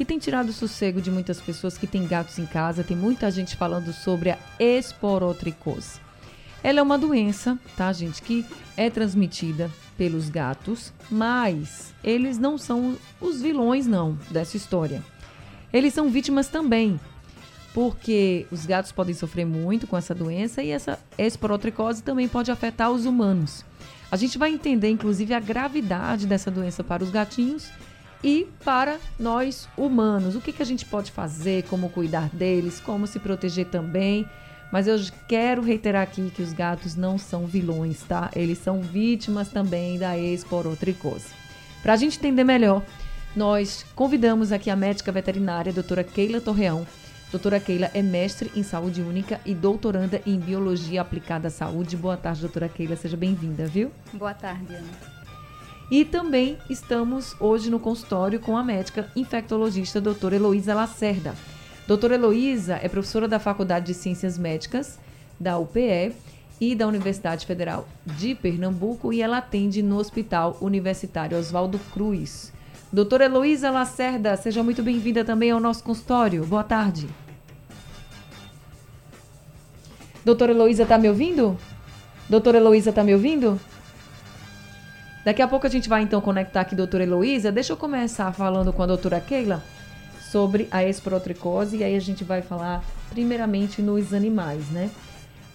que tem tirado o sossego de muitas pessoas que têm gatos em casa. Tem muita gente falando sobre a esporotricose. Ela é uma doença, tá, gente, que é transmitida pelos gatos, mas eles não são os vilões, não, dessa história. Eles são vítimas também, porque os gatos podem sofrer muito com essa doença e essa esporotricose também pode afetar os humanos. A gente vai entender, inclusive, a gravidade dessa doença para os gatinhos e para nós humanos. O que, que a gente pode fazer, como cuidar deles, como se proteger também. Mas eu quero reiterar aqui que os gatos não são vilões, tá? Eles são vítimas também da esporotricose. Para a gente entender melhor, nós convidamos aqui a médica veterinária, a doutora Keila Torreão. Doutora Keila é mestre em saúde única e doutoranda em biologia aplicada à saúde. Boa tarde, doutora Keila. Seja bem-vinda, viu? Boa tarde, Ana. E também estamos hoje no consultório com a médica infectologista doutora Heloísa Lacerda. Doutora Heloísa é professora da Faculdade de Ciências Médicas da UPE e da Universidade Federal de Pernambuco e ela atende no Hospital Universitário Oswaldo Cruz. Doutora Heloísa Lacerda, seja muito bem-vinda também ao nosso consultório. Boa tarde. Doutora Heloísa, está me ouvindo? Doutora Heloísa, está me ouvindo? Daqui a pouco a gente vai então conectar aqui doutora Heloísa. Deixa eu começar falando com a doutora Keila sobre a esporotricose e aí a gente vai falar primeiramente nos animais, né?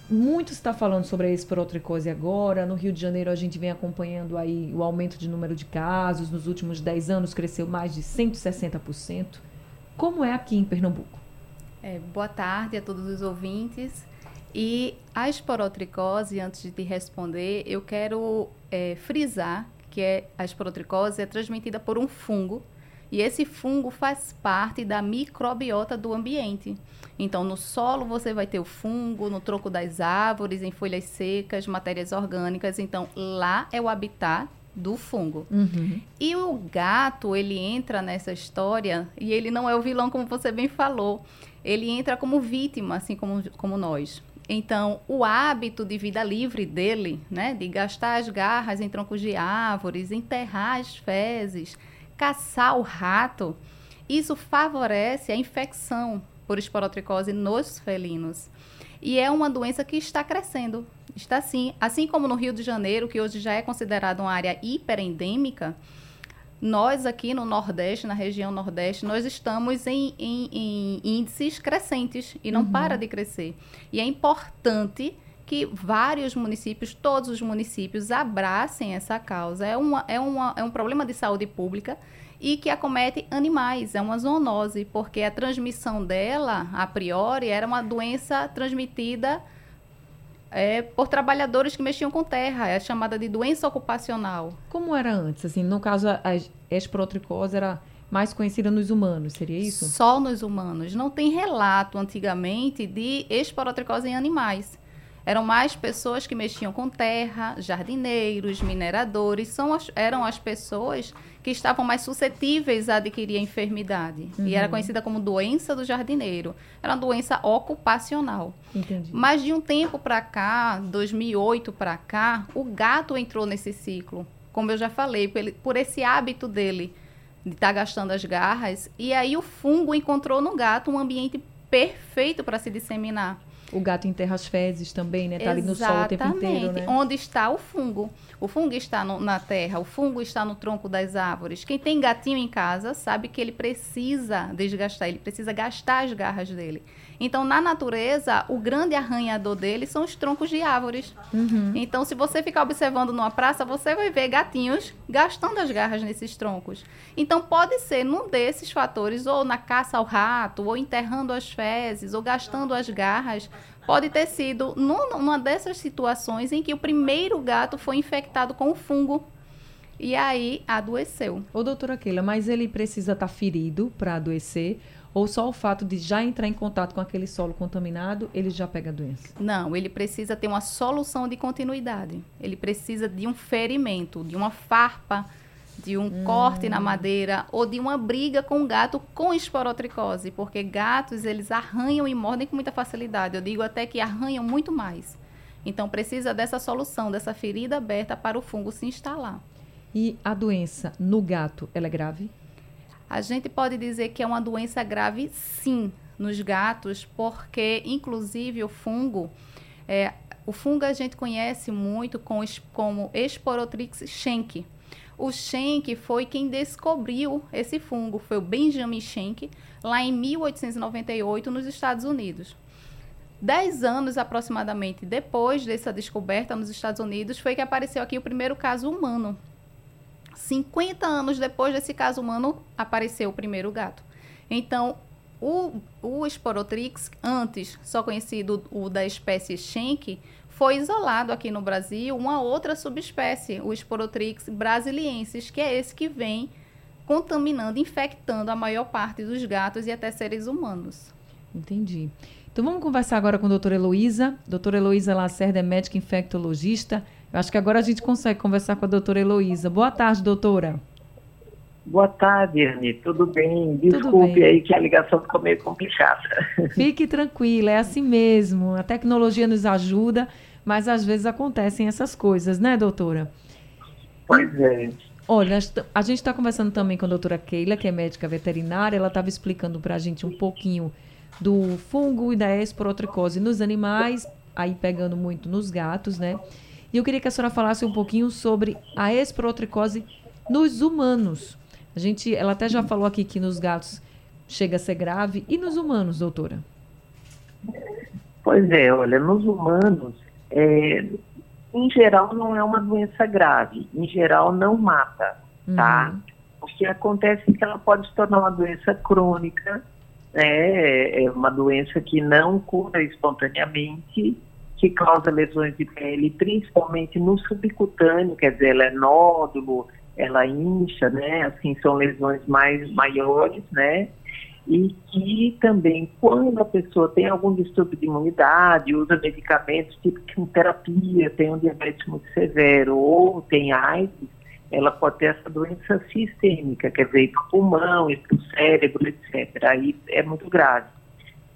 Muito está falando sobre a esporotricose agora. No Rio de Janeiro a gente vem acompanhando aí o aumento de número de casos. Nos últimos 10 anos cresceu mais de 160%. Como é aqui em Pernambuco? É, boa tarde a todos os ouvintes. E a esporotricose, antes de te responder, eu quero é, frisar que é, a esporotricose é transmitida por um fungo e esse fungo faz parte da microbiota do ambiente. Então, no solo você vai ter o fungo, no tronco das árvores, em folhas secas, matérias orgânicas. Então, lá é o habitat do fungo. Uhum. E o gato, ele entra nessa história e ele não é o vilão, como você bem falou. Ele entra como vítima, assim como, como nós. Então, o hábito de vida livre dele, né, de gastar as garras em troncos de árvores, enterrar as fezes, caçar o rato, isso favorece a infecção por esporotricose nos felinos. E é uma doença que está crescendo. Está sim, assim como no Rio de Janeiro, que hoje já é considerado uma área hiperendêmica, nós aqui no Nordeste, na região Nordeste, nós estamos em, em, em índices crescentes e não uhum. para de crescer. E é importante que vários municípios, todos os municípios, abracem essa causa. É, uma, é, uma, é um problema de saúde pública e que acomete animais, é uma zoonose, porque a transmissão dela, a priori, era uma doença transmitida é, por trabalhadores que mexiam com terra, é chamada de doença ocupacional. Como era antes? Assim, no caso, a esporotricose era mais conhecida nos humanos, seria isso? Só nos humanos. Não tem relato antigamente de esporotricose em animais. Eram mais pessoas que mexiam com terra, jardineiros, mineradores, são as, eram as pessoas que estavam mais suscetíveis a adquirir a enfermidade. Uhum. E era uhum. conhecida como doença do jardineiro. Era uma doença ocupacional. Entendi. Mas de um tempo para cá, 2008 para cá, o gato entrou nesse ciclo. Como eu já falei, por, ele, por esse hábito dele de estar tá gastando as garras. E aí o fungo encontrou no gato um ambiente perfeito para se disseminar. O gato enterra as fezes também, né? Tá ali no sol o tempo inteiro, né? Onde está o fungo? O fungo está no, na terra, o fungo está no tronco das árvores. Quem tem gatinho em casa sabe que ele precisa desgastar, ele precisa gastar as garras dele. Então, na natureza, o grande arranhador dele são os troncos de árvores. Uhum. Então, se você ficar observando numa praça, você vai ver gatinhos gastando as garras nesses troncos. Então, pode ser num desses fatores, ou na caça ao rato, ou enterrando as fezes, ou gastando as garras, pode ter sido numa dessas situações em que o primeiro gato foi infectado com o fungo e aí adoeceu. Ô, doutora Keila, mas ele precisa estar tá ferido para adoecer? Ou só o fato de já entrar em contato com aquele solo contaminado, ele já pega a doença? Não, ele precisa ter uma solução de continuidade. Ele precisa de um ferimento, de uma farpa, de um hum. corte na madeira ou de uma briga com o gato com esporotricose, porque gatos eles arranham e mordem com muita facilidade. Eu digo até que arranham muito mais. Então precisa dessa solução, dessa ferida aberta para o fungo se instalar. E a doença no gato, ela é grave? A gente pode dizer que é uma doença grave, sim, nos gatos, porque, inclusive, o fungo, é, o fungo a gente conhece muito com, como Esporotrix schenck. O Schenck foi quem descobriu esse fungo, foi o Benjamin Schenck, lá em 1898, nos Estados Unidos. Dez anos aproximadamente depois dessa descoberta nos Estados Unidos, foi que apareceu aqui o primeiro caso humano 50 anos depois desse caso humano, apareceu o primeiro gato. Então, o, o Sporotrix, antes só conhecido o da espécie Schenck, foi isolado aqui no Brasil uma outra subespécie, o Sporotrix brasiliensis, que é esse que vem contaminando, infectando a maior parte dos gatos e até seres humanos. Entendi. Então vamos conversar agora com a doutora Heloísa. Doutora Heloísa Lacerda é médica infectologista eu acho que agora a gente consegue conversar com a doutora Heloísa. Boa tarde, doutora. Boa tarde, Anne. Tudo bem? Desculpe Tudo bem. aí que a ligação ficou meio complicada. Fique tranquila, é assim mesmo. A tecnologia nos ajuda, mas às vezes acontecem essas coisas, né, doutora? Pois é. Olha, a gente está conversando também com a doutora Keila, que é médica veterinária. Ela estava explicando para a gente um pouquinho do fungo e da esporotricose nos animais, aí pegando muito nos gatos, né? E eu queria que a senhora falasse um pouquinho sobre a esporotricose nos humanos. A gente, ela até já falou aqui que nos gatos chega a ser grave. E nos humanos, doutora? Pois é, olha, nos humanos, é, em geral não é uma doença grave. Em geral não mata, tá? Uhum. O que acontece é que ela pode se tornar uma doença crônica, né? É uma doença que não cura espontaneamente que causa lesões de pele, principalmente no subcutâneo, quer dizer, ela é nódulo, ela incha, né? Assim, são lesões mais maiores, né? E que também, quando a pessoa tem algum distúrbio de imunidade, usa medicamentos tipo quimioterapia, tem um diabetes muito severo ou tem AIDS, ela pode ter essa doença sistêmica, quer dizer, para o pulmão, para o cérebro, etc. Aí é muito grave.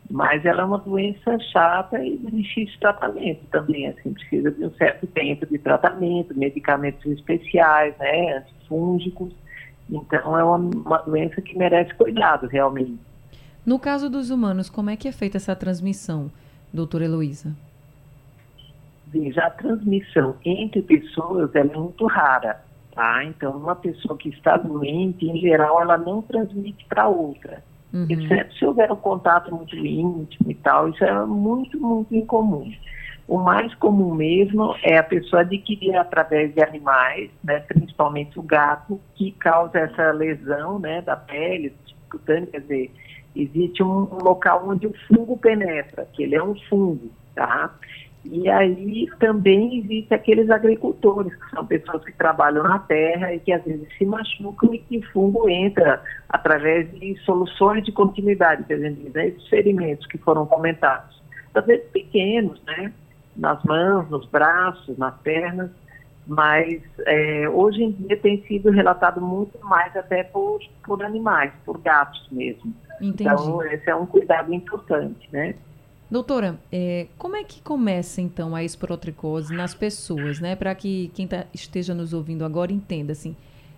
Mas ela é uma doença chata e difícil tratamento também, assim, precisa de um certo tempo de tratamento, medicamentos especiais, né, antifúngicos. Então é uma, uma doença que merece cuidado, realmente. No caso dos humanos, como é que é feita essa transmissão, doutora Heloísa? Veja, a transmissão entre pessoas é muito rara, tá? Então, uma pessoa que está doente, em geral, ela não transmite para outra. Uhum. Exceto se houver um contato muito íntimo e tal, isso é muito, muito incomum. O mais comum mesmo é a pessoa adquirir através de animais, né, principalmente o gato, que causa essa lesão né, da pele, cutânea, quer dizer, existe um, local onde o fungo penetra, que ele é um fungo, tá? E aí também existem aqueles agricultores, que são pessoas que trabalham na terra e que às vezes se machucam e que fungo entra através de soluções de continuidade, por exemplo, né, esses ferimentos que foram comentados. Às vezes pequenos, né? Nas mãos, nos braços, nas pernas, mas é, hoje em dia tem sido relatado muito mais até por, por animais, por gatos mesmo. Entendi. Então, esse é um cuidado importante, né? Doutora, é, como é que começa então a esporotricose nas pessoas, né? Para que quem tá, esteja nos ouvindo agora entenda assim.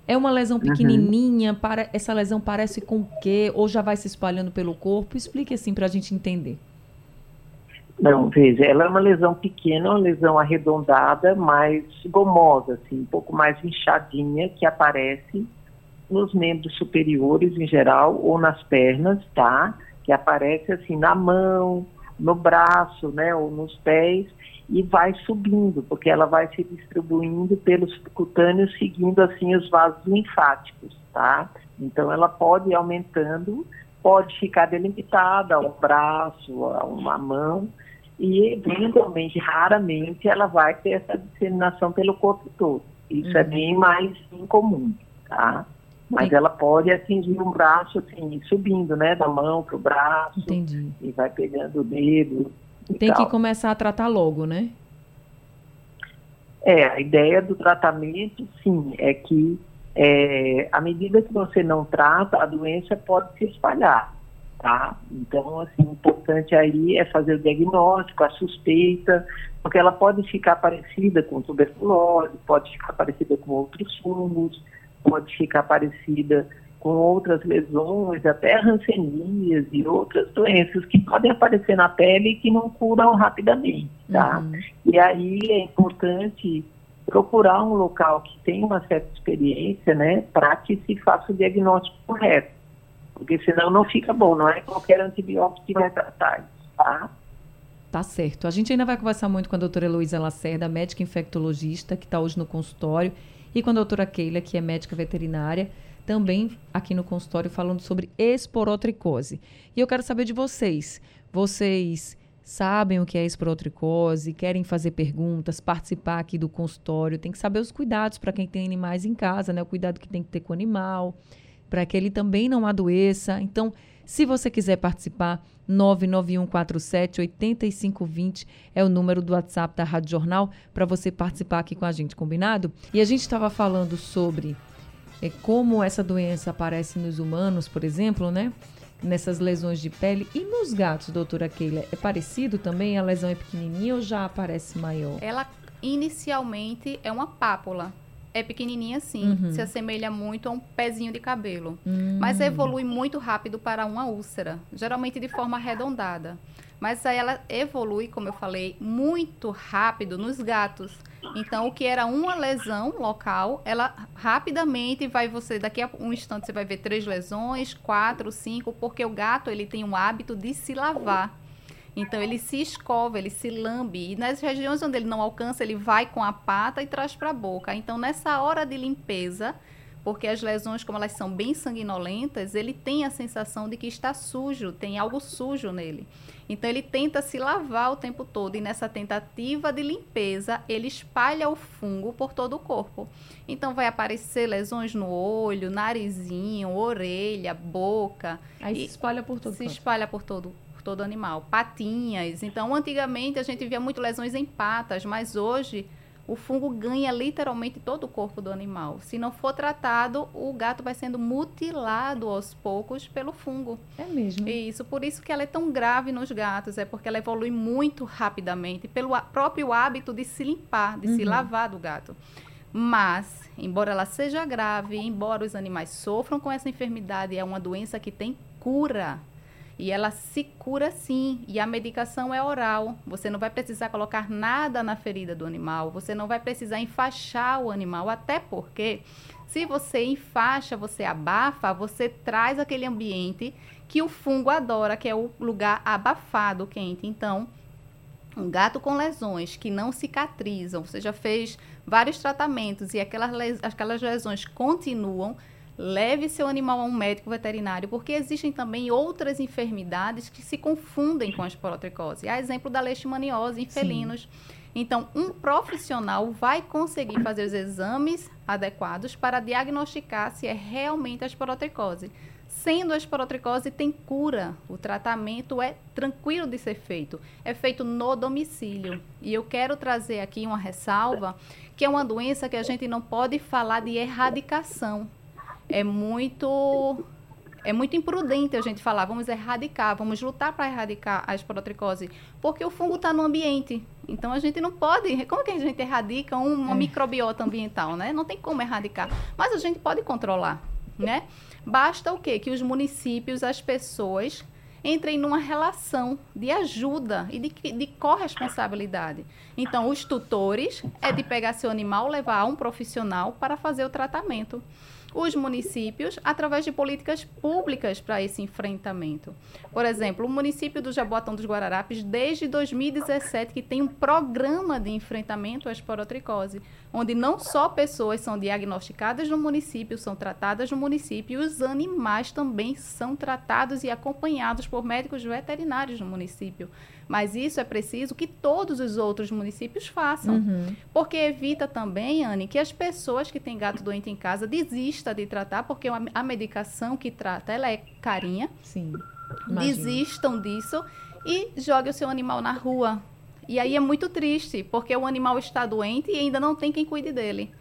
É uma lesão uhum. pequenininha, uhum. para, essa lesão parece com o quê? Ou já vai se espalhando pelo corpo? Explique assim para a gente entender. Não, veja, ela é uma lesão pequena, uma lesão arredondada, mais gomosa, assim, um pouco mais inchadinha, que aparece nos membros superiores em geral, ou nas pernas, tá? Que aparece assim na mão, no braço, né, ou nos pés, e vai subindo, porque ela vai se distribuindo pelo subcutâneo, seguindo assim os vasos linfáticos, tá? Então ela pode ir aumentando, pode ficar delimitada a um braço, a uma mão, e eventualmente, raramente, ela vai ter essa disseminação pelo corpo todo. Isso é uhum. é bem mais incomum, tá? Mas ela pode atingir um braço, assim, subindo, né? Da mão para o braço. Entendi. E vai pegando o dedo. Tem tal. que começar a tratar logo, né? É, a ideia do tratamento, sim, é que é, à medida que você não trata, a doença pode se espalhar, tá? Então, assim, o importante aí é fazer o diagnóstico, a suspeita, porque ela pode ficar parecida com tuberculose, pode ficar parecida com outros fungos, pode ficar parecida com outras lesões, até rancenias e outras doenças que podem aparecer na pele e que não curam rapidamente, tá? Uhum. E aí é importante procurar um local que tenha uma certa experiência, né, para que se faça o diagnóstico correto. Porque senão não fica bom, não é qualquer antibiótico que vai tratar isso, tá? Tá certo. A gente ainda vai conversar muito com a doutora Heloísa Lacerda, médica infectologista, que está hoje no consultório, e com a doutora Keila, que é médica veterinária, também aqui no consultório, falando sobre esporotricose. E eu quero saber de vocês. Vocês sabem o que é esporotricose, querem fazer perguntas, participar aqui do consultório, tem que saber os cuidados para quem tem animais em casa, né? O cuidado que tem que ter com o animal, para que ele também não adoeça. Então, se você quiser participar, 99147 8520 é o número do WhatsApp da Rádio Jornal para você participar aqui com a gente, combinado? E a gente estava falando sobre é, como essa doença aparece nos humanos, por exemplo, né? Nessas lesões de pele. E nos gatos, doutora Keila, é parecido também? A lesão é pequenininha ou já aparece maior? Ela inicialmente é uma pápula. É pequenininha sim, Uhum. se assemelha muito a um pezinho de cabelo. Hum. Mas evolui muito rápido para uma úlcera, geralmente de forma arredondada. Mas aí ela evolui, como eu falei, muito rápido nos gatos. Então, o que era uma lesão local, ela rapidamente vai você, daqui a um instante você vai ver três lesões, quatro, cinco, porque o gato ele tem o hábito de se lavar. Então ele se escova, ele se lambe. E nas regiões onde ele não alcança, ele vai com a pata e traz para a boca. Então nessa hora de limpeza, porque as lesões, como elas são bem sanguinolentas, ele tem a sensação de que está sujo, tem algo sujo nele. Então ele tenta se lavar o tempo todo e nessa tentativa de limpeza, ele espalha o fungo por todo o corpo. Então vai aparecer lesões no olho, narizinho, orelha, boca Aí se espalha por todo se canto. espalha por todo, por todo animal. Patinhas. Então, antigamente a gente via muito lesões em patas, mas hoje o fungo ganha literalmente todo o corpo do animal. Se não for tratado, o gato vai sendo mutilado aos poucos pelo fungo. É mesmo. Isso, por isso que ela é tão grave nos gatos, é porque ela evolui muito rapidamente pelo próprio hábito de se limpar, de se Uhum. lavar do gato. Mas, embora ela seja grave, embora os animais sofram com essa enfermidade, é uma doença que tem cura. E ela se cura sim. E a medicação é oral. Você não vai precisar colocar nada na ferida do animal. Você não vai precisar enfaixar o animal. Até porque, se você enfaixa, você abafa, você traz aquele ambiente que o fungo adora, que é o lugar abafado, quente. Então, um gato com lesões que não cicatrizam, você já fez vários tratamentos e aquelas, aquelas lesões continuam, leve seu animal a um médico veterinário, porque existem também outras enfermidades que se confundem com a esporotricose. A exemplo da leishmaniose em Sim. felinos. Então, um profissional vai conseguir fazer os exames adequados para diagnosticar se é realmente a esporotricose. Sendo a esporotricose, tem cura. O tratamento é tranquilo de ser feito. É feito no domicílio. E eu quero trazer aqui uma ressalva, que é uma doença que a gente não pode falar de erradicação. É muito é muito imprudente a gente falar, vamos erradicar, vamos lutar para erradicar a esporotricose, porque o fungo está no ambiente. Então a gente não pode. Como que a gente erradica um- uma É. microbiota ambiental, né? Não tem como erradicar. Mas a gente pode controlar, né? Basta o quê? Que os municípios, as pessoas entrem numa relação de ajuda e de, de corresponsabilidade. Então, os tutores é de pegar seu animal, levar a um profissional para fazer o tratamento. Os municípios, através de políticas públicas para esse enfrentamento. Por exemplo, o município do Jaboatão dos Guararapes, desde 2017, que tem um programa de enfrentamento à esporotricose, onde não só pessoas são diagnosticadas no município, são tratadas no município, e os animais também são tratados e acompanhados por médicos veterinários no município. Mas isso é preciso que todos os outros municípios façam. Uhum. Porque evita também, Anne, que as pessoas que têm gato doente em casa desista de tratar, porque a medicação que trata, ela é carinha. Sim. Imagina. Desistam disso e jogue o seu animal na rua. E aí é muito triste, porque o animal está doente e ainda não tem quem cuide dele.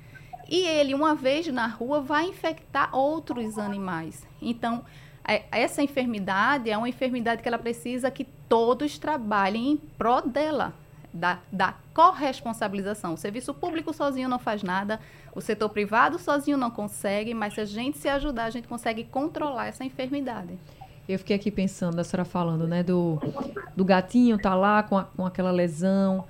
E ele, uma vez na rua, vai infectar outros animais. Então, é, essa enfermidade é uma enfermidade que ela precisa que todos trabalhem em prol dela, da, da corresponsabilização. O serviço público sozinho não faz nada, o setor privado sozinho não consegue, mas se a gente se ajudar, a gente consegue controlar essa enfermidade. Eu fiquei aqui pensando, a senhora falando, né, do, do gatinho tá lá com, a, com aquela lesão,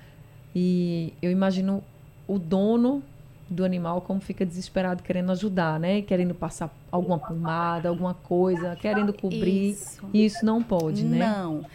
e eu imagino o dono do animal como fica desesperado querendo ajudar, né? Querendo passar alguma pomada, alguma coisa, querendo cobrir. Isso, e isso não pode, né? Não.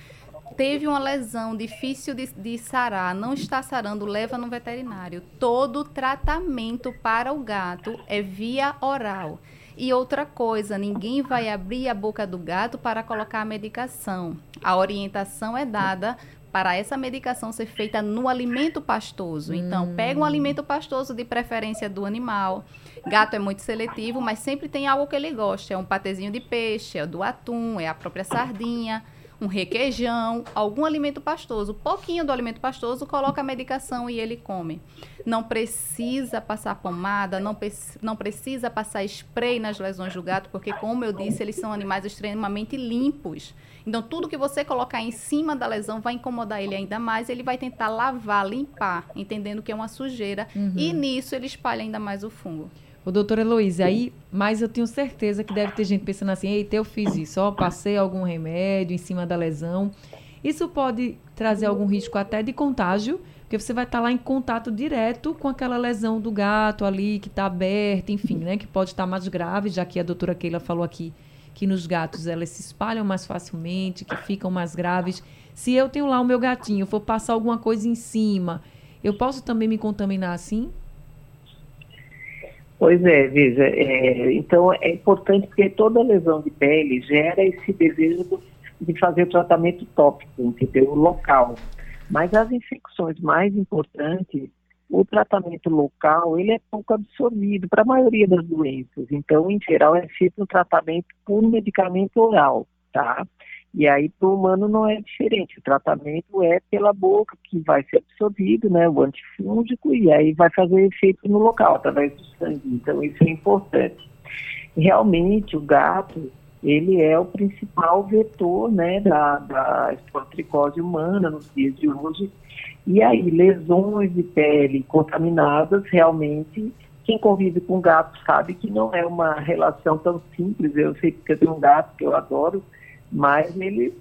Teve uma lesão difícil de, de sarar, não está sarando, leva no veterinário. Todo tratamento para o gato é via oral. E outra coisa, ninguém vai abrir a boca do gato para colocar a medicação. A orientação é dada para essa medicação ser feita no alimento pastoso. Então, hum. pega um alimento pastoso de preferência do animal. Gato é muito seletivo, mas sempre tem algo que ele gosta. É um patezinho de peixe, é do atum, é a própria sardinha um requeijão, algum alimento pastoso, pouquinho do alimento pastoso, coloca a medicação e ele come. Não precisa passar pomada, não, não precisa passar spray nas lesões do gato, porque, como eu disse, eles são animais extremamente limpos. Então, tudo que você colocar em cima da lesão vai incomodar ele ainda mais, ele vai tentar lavar, limpar, entendendo que é uma sujeira, uhum. e nisso ele espalha ainda mais o fungo. O doutor Heloísa, aí, mas eu tenho certeza que deve ter gente pensando assim, eita, eu fiz isso, ó, passei algum remédio em cima da lesão. Isso pode trazer algum risco até de contágio, porque você vai estar lá em contato direto com aquela lesão do gato ali, que está aberta, enfim, né? Que pode estar mais grave, já que a doutora Keila falou aqui que nos gatos elas se espalham mais facilmente, que ficam mais graves. Se eu tenho lá o meu gatinho, for passar alguma coisa em cima, eu posso também me contaminar assim? Pois é, veja, é, então é importante porque toda lesão de pele gera esse desejo de fazer o tratamento tópico, entendeu? Local. Mas as infecções mais importantes, o tratamento local, ele é pouco absorvido para a maioria das doenças. Então, em geral, é feito um tratamento por medicamento oral, tá? E aí, para o humano não é diferente. O tratamento é pela boca, que vai ser absorvido, né, o antifúngico, e aí vai fazer efeito no local, através do sangue. Então, isso é importante. Realmente, o gato, ele é o principal vetor, né, da, da esporotricose humana nos dias de hoje. E aí, lesões de pele contaminadas, realmente, quem convive com gato sabe que não é uma relação tão simples. Eu sei que eu tenho um gato que eu adoro, mas ele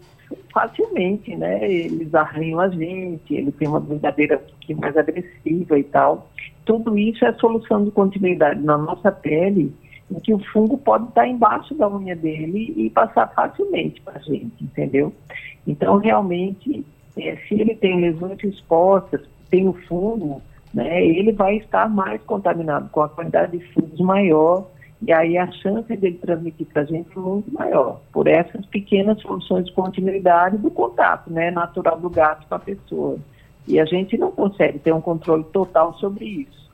facilmente, né? Eles arranham a gente, ele tem uma brincadeira um pouquinho mais agressiva e tal. Tudo isso é solução de continuidade na nossa pele, em que o fungo pode estar embaixo da unha dele e passar facilmente para a gente, entendeu? Então, realmente, é, se ele tem lesões expostas, tem o fungo, né? Ele vai estar mais contaminado, com a quantidade de fungos maior e aí a chance dele transmitir para a gente é muito maior, por essas pequenas soluções de continuidade do contato né, natural do gato com a pessoa. E a gente não consegue ter um controle total sobre isso.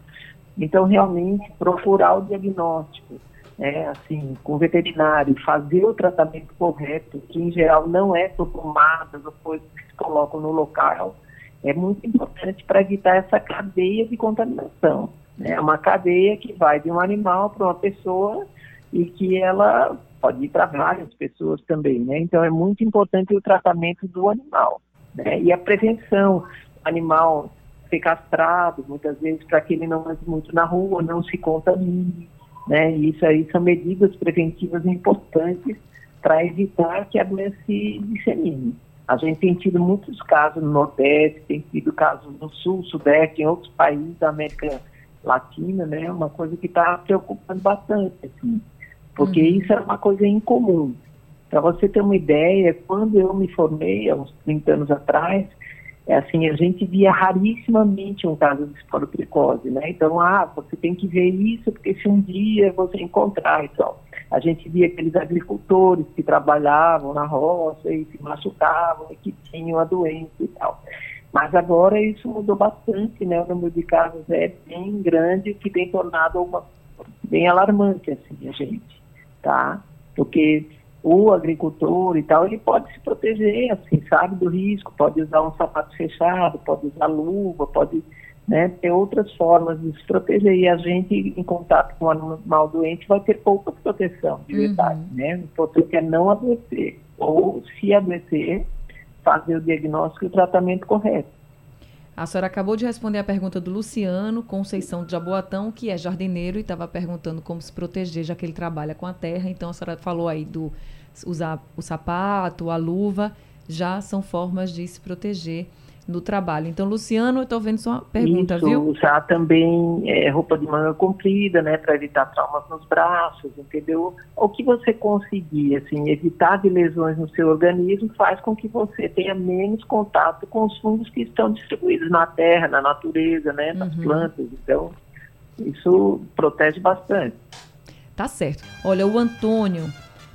Então, realmente, procurar o diagnóstico, né, assim, com o veterinário, fazer o tratamento correto, que em geral não é por pomadas ou coisas que se colocam no local, é muito importante para evitar essa cadeia de contaminação. É uma cadeia que vai de um animal para uma pessoa e que ela pode ir para várias pessoas também, né? Então é muito importante o tratamento do animal, né? E a prevenção, animal ser castrado, muitas vezes para que ele não ande muito na rua, não se contamine, né? E isso aí são medidas preventivas importantes para evitar que a doença se dissemine. A gente tem tido muitos casos no Nordeste, tem tido casos no Sul, Sudeste, em outros países da América latina, né, uma coisa que está preocupando bastante, assim, porque uhum. isso era uma coisa incomum. Para você ter uma ideia, quando eu me formei, há uns 30 anos atrás, é assim, a gente via rarissimamente um caso de esporotricose, né? Então, ah, você tem que ver isso, porque se um dia você encontrar e tal. A gente via aqueles agricultores que trabalhavam na roça e se machucavam e que tinham a doença e tal. Mas agora isso mudou bastante, né? O número de casos é bem grande, que tem tornado uma bem alarmante, assim, a gente, tá? Porque o agricultor e tal, ele pode se proteger, assim, sabe, do risco, pode usar um sapato fechado, pode usar luva, pode né, ter outras formas de se proteger. E a gente, em contato com o animal doente, vai ter pouca proteção, de verdade, uhum. né? O importante é não adoecer, ou se adoecer, fazer o diagnóstico e o tratamento correto. A senhora acabou de responder a pergunta do Luciano Conceição de Jaboatão, que é jardineiro e estava perguntando como se proteger, já que ele trabalha com a terra. Então a senhora falou aí do usar o sapato, a luva, já são formas de se proteger no trabalho. Então, Luciano, eu estou vendo sua pergunta, Isso, viu? Usar também é, roupa de manga comprida, né, para evitar traumas nos braços, entendeu? O que você conseguir, assim, evitar de lesões no seu organismo faz com que você tenha menos contato com os fungos que estão distribuídos na terra, na natureza, né, nas uhum. plantas. Então, isso protege bastante. Tá certo. Olha, o Antônio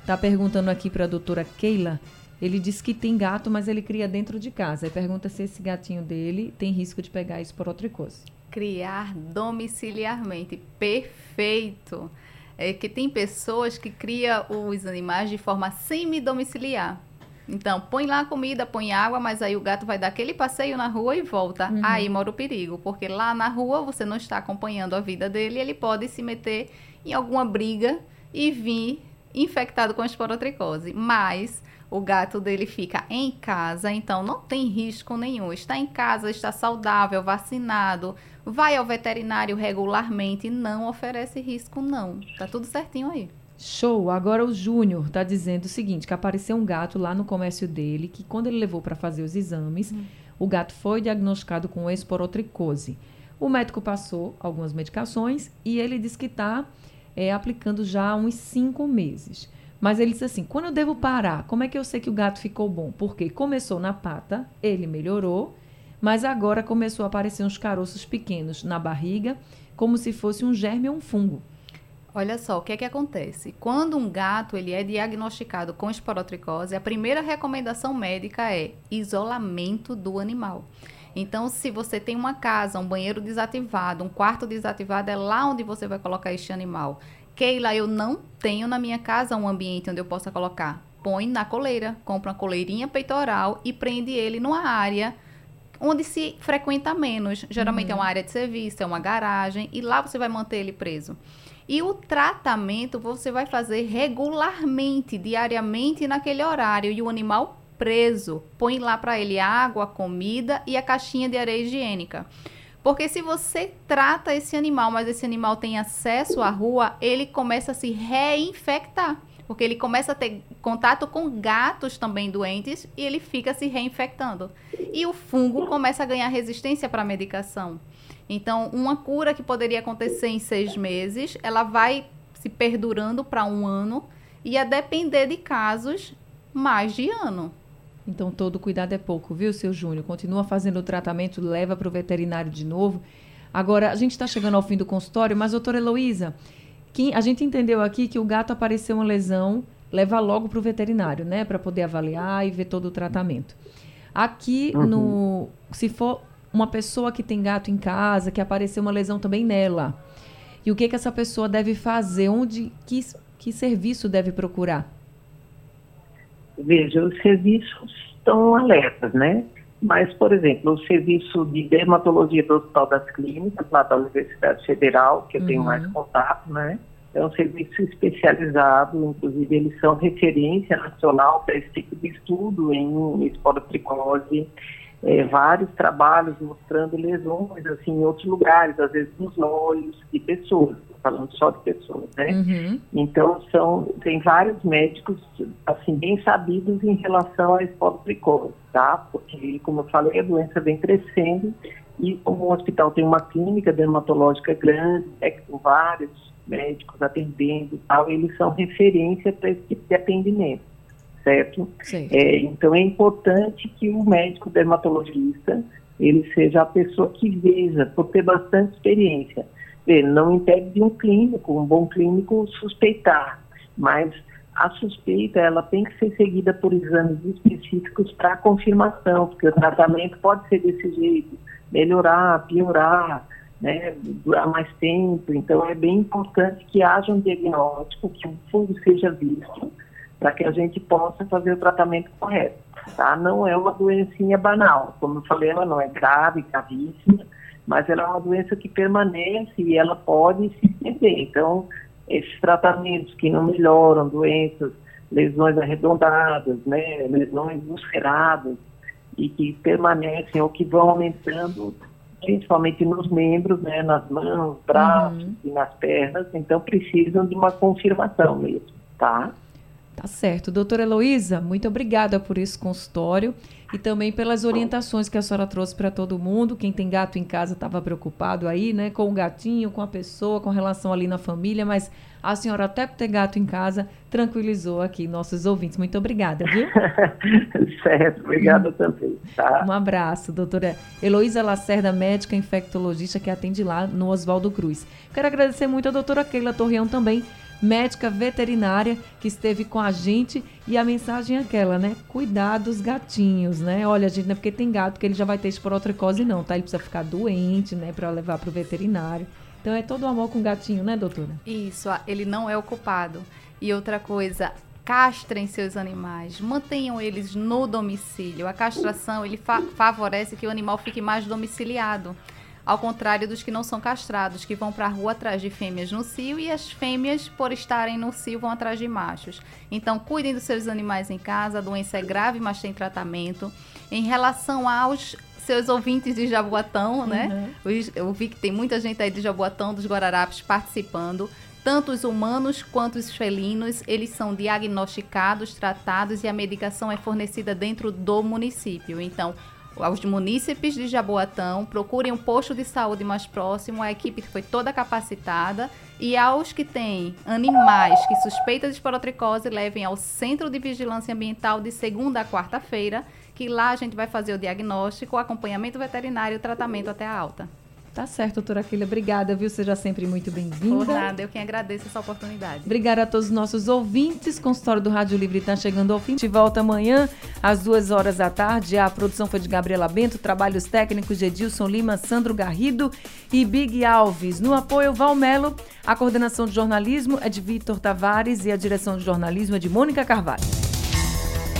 está perguntando aqui para a doutora Keila ele diz que tem gato, mas ele cria dentro de casa. E pergunta se esse gatinho dele tem risco de pegar esporotricose. Criar domiciliarmente. Perfeito. É que tem pessoas que criam os animais de forma semi-domiciliar. Então, põe lá a comida, põe água, mas aí o gato vai dar aquele passeio na rua e volta. Uhum. Aí mora o perigo, porque lá na rua você não está acompanhando a vida dele, ele pode se meter em alguma briga e vir infectado com esporotricose. Mas o gato dele fica em casa, então não tem risco nenhum. Está em casa, está saudável, vacinado, vai ao veterinário regularmente, não oferece risco não. Tá tudo certinho aí. Show. Agora o Júnior está dizendo o seguinte, que apareceu um gato lá no comércio dele, que quando ele levou para fazer os exames, hum. o gato foi diagnosticado com esporotricose. O médico passou algumas medicações e ele disse que está é, aplicando já há uns cinco meses. Mas ele disse assim: quando eu devo parar? Como é que eu sei que o gato ficou bom? Porque começou na pata, ele melhorou, mas agora começou a aparecer uns caroços pequenos na barriga, como se fosse um germe ou um fungo. Olha só, o que é que acontece? Quando um gato ele é diagnosticado com esporotricose, a primeira recomendação médica é isolamento do animal. Então, se você tem uma casa, um banheiro desativado, um quarto desativado, é lá onde você vai colocar este animal. Keila, eu não tenho na minha casa um ambiente onde eu possa colocar. Põe na coleira, compra uma coleirinha peitoral e prende ele numa área onde se frequenta menos. Geralmente uhum. é uma área de serviço, é uma garagem, e lá você vai manter ele preso. E o tratamento você vai fazer regularmente, diariamente naquele horário, e o animal preso. Põe lá para ele água, comida e a caixinha de areia higiênica. Porque se você trata esse animal, mas esse animal tem acesso à rua, ele começa a se reinfectar. Porque ele começa a ter contato com gatos também doentes e ele fica se reinfectando. E o fungo começa a ganhar resistência para a medicação. Então, uma cura que poderia acontecer em seis meses, ela vai se perdurando para um ano e a depender de casos, mais de ano. Então, todo cuidado é pouco, viu, seu Júnior? Continua fazendo o tratamento, leva para o veterinário de novo. Agora, a gente está chegando ao fim do consultório, mas, doutora Heloísa, a gente entendeu aqui que o gato apareceu uma lesão, leva logo para o veterinário, né? Para poder avaliar e ver todo o tratamento. Aqui, uhum. no, se for uma pessoa que tem gato em casa, que apareceu uma lesão também nela, e o que, que essa pessoa deve fazer? Onde, que, que serviço deve procurar? Veja, os serviços estão alertas, né? Mas, por exemplo, o serviço de dermatologia do Hospital das Clínicas, lá da Universidade Federal, que eu uhum. tenho mais contato, né? É um serviço especializado, inclusive eles são referência nacional para esse tipo de estudo em esporotricose, é, vários trabalhos mostrando lesões assim em outros lugares, às vezes nos olhos de pessoas falando só de pessoas, né? Uhum. Então são tem vários médicos assim bem sabidos em relação à esporotricose, tá? Porque como eu falei a doença vem crescendo e como o hospital tem uma clínica dermatológica grande, é, com vários médicos atendendo e tal, eles são referência para esse tipo de atendimento, certo? É, então é importante que o médico dermatologista ele seja a pessoa que veja, por ter bastante experiência não impede de um clínico, um bom clínico, suspeitar, mas a suspeita ela tem que ser seguida por exames específicos para confirmação, porque o tratamento pode ser desse jeito, melhorar, piorar, né, durar mais tempo. Então, é bem importante que haja um diagnóstico, que o fungo seja visto, para que a gente possa fazer o tratamento correto. Tá? Não é uma doencinha banal, como eu falei, ela não é grave, gravíssima, mas ela é uma doença que permanece e ela pode se estender. Então, esses tratamentos que não melhoram, doenças, lesões arredondadas, né, lesões ulceradas, e que permanecem ou que vão aumentando, principalmente nos membros, né, nas mãos, braços uhum. e nas pernas, então precisam de uma confirmação mesmo, tá? Tá certo. Doutora Heloísa, muito obrigada por esse consultório e também pelas orientações que a senhora trouxe para todo mundo. Quem tem gato em casa estava preocupado aí, né? Com o gatinho, com a pessoa, com relação ali na família, mas a senhora, até por ter gato em casa, tranquilizou aqui nossos ouvintes. Muito obrigada, viu? certo, obrigada também. Tá? Um abraço, doutora Heloísa Lacerda, médica infectologista que atende lá no Oswaldo Cruz. Quero agradecer muito a doutora Keila Torreão também médica veterinária que esteve com a gente e a mensagem é aquela, né? Cuidar dos gatinhos, né? Olha, gente, não é porque tem gato que ele já vai ter esporotricose não, tá? Ele precisa ficar doente, né, para levar para o veterinário. Então é todo amor com o gatinho, né, doutora? Isso, ele não é o culpado. E outra coisa, castrem seus animais, mantenham eles no domicílio. A castração ele fa favorece que o animal fique mais domiciliado ao contrário dos que não são castrados, que vão para a rua atrás de fêmeas no cio e as fêmeas, por estarem no cio, vão atrás de machos. Então, cuidem dos seus animais em casa, a doença é grave, mas tem tratamento. Em relação aos seus ouvintes de Jaboatão, né? Uhum. Eu vi que tem muita gente aí de Jaboatão, dos Guararapes, participando. Tanto os humanos quanto os felinos, eles são diagnosticados, tratados e a medicação é fornecida dentro do município. Então, aos munícipes de Jaboatão, procurem um posto de saúde mais próximo, a equipe foi toda capacitada, e aos que têm animais que suspeitam de esporotricose, levem ao Centro de Vigilância Ambiental de segunda a quarta-feira, que lá a gente vai fazer o diagnóstico, o acompanhamento veterinário e o tratamento até a alta. Tá certo, doutora Aquila. Obrigada, viu? Seja sempre muito bem-vinda. Por nada, eu quem agradeço essa oportunidade. Obrigada a todos os nossos ouvintes. Consultório do Rádio Livre está chegando ao fim. De volta amanhã, às duas horas da tarde. A produção foi de Gabriela Bento, trabalhos técnicos de Edilson Lima, Sandro Garrido e Big Alves. No apoio, Valmelo. A coordenação de jornalismo é de Vitor Tavares e a direção de jornalismo é de Mônica Carvalho.